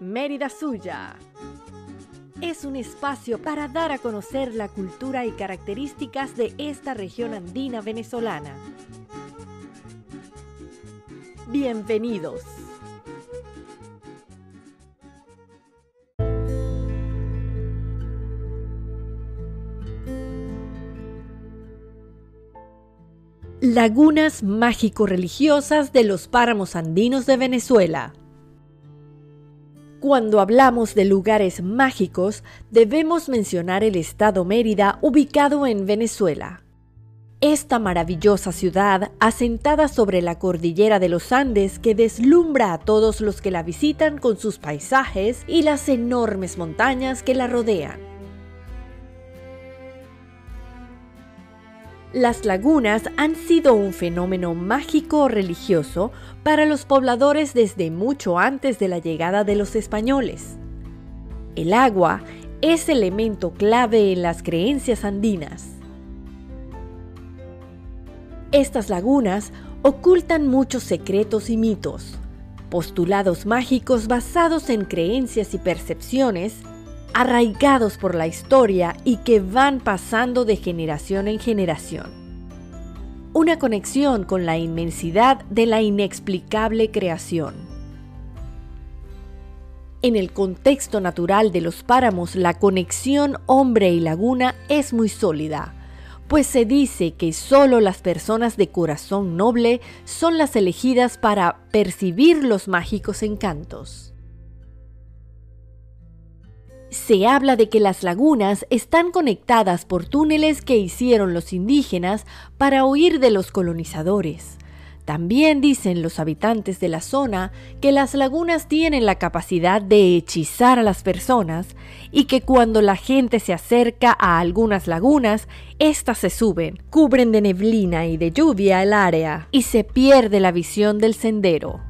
Mérida Suya. Es un espacio para dar a conocer la cultura y características de esta región andina venezolana. Bienvenidos. Lagunas mágico-religiosas de los páramos andinos de Venezuela. Cuando hablamos de lugares mágicos, debemos mencionar el estado Mérida ubicado en Venezuela. Esta maravillosa ciudad, asentada sobre la cordillera de los Andes que deslumbra a todos los que la visitan con sus paisajes y las enormes montañas que la rodean. Las lagunas han sido un fenómeno mágico religioso para los pobladores desde mucho antes de la llegada de los españoles. El agua es elemento clave en las creencias andinas. Estas lagunas ocultan muchos secretos y mitos, postulados mágicos basados en creencias y percepciones arraigados por la historia y que van pasando de generación en generación. Una conexión con la inmensidad de la inexplicable creación. En el contexto natural de los páramos, la conexión hombre y laguna es muy sólida, pues se dice que solo las personas de corazón noble son las elegidas para percibir los mágicos encantos. Se habla de que las lagunas están conectadas por túneles que hicieron los indígenas para huir de los colonizadores. También dicen los habitantes de la zona que las lagunas tienen la capacidad de hechizar a las personas y que cuando la gente se acerca a algunas lagunas, éstas se suben, cubren de neblina y de lluvia el área y se pierde la visión del sendero.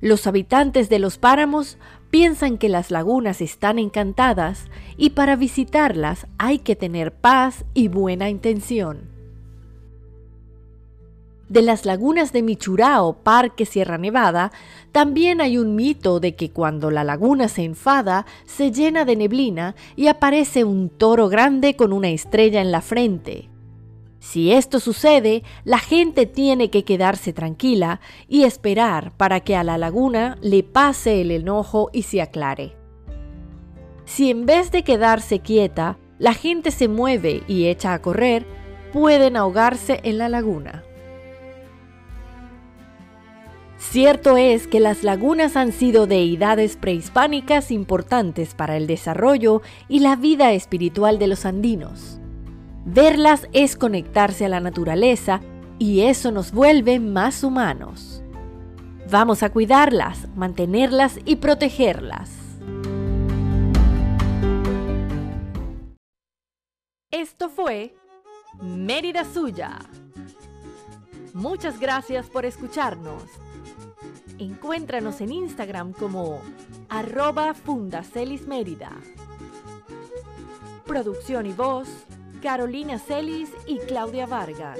Los habitantes de los páramos piensan que las lagunas están encantadas y para visitarlas hay que tener paz y buena intención. De las lagunas de Michurao, Parque Sierra Nevada, también hay un mito de que cuando la laguna se enfada, se llena de neblina y aparece un toro grande con una estrella en la frente. Si esto sucede, la gente tiene que quedarse tranquila y esperar para que a la laguna le pase el enojo y se aclare. Si en vez de quedarse quieta, la gente se mueve y echa a correr, pueden ahogarse en la laguna. Cierto es que las lagunas han sido deidades prehispánicas importantes para el desarrollo y la vida espiritual de los andinos. Verlas es conectarse a la naturaleza y eso nos vuelve más humanos. Vamos a cuidarlas, mantenerlas y protegerlas. Esto fue Mérida Suya. Muchas gracias por escucharnos. Encuéntranos en Instagram como arroba Fundacelis Producción y voz Carolina Celis y Claudia Vargas.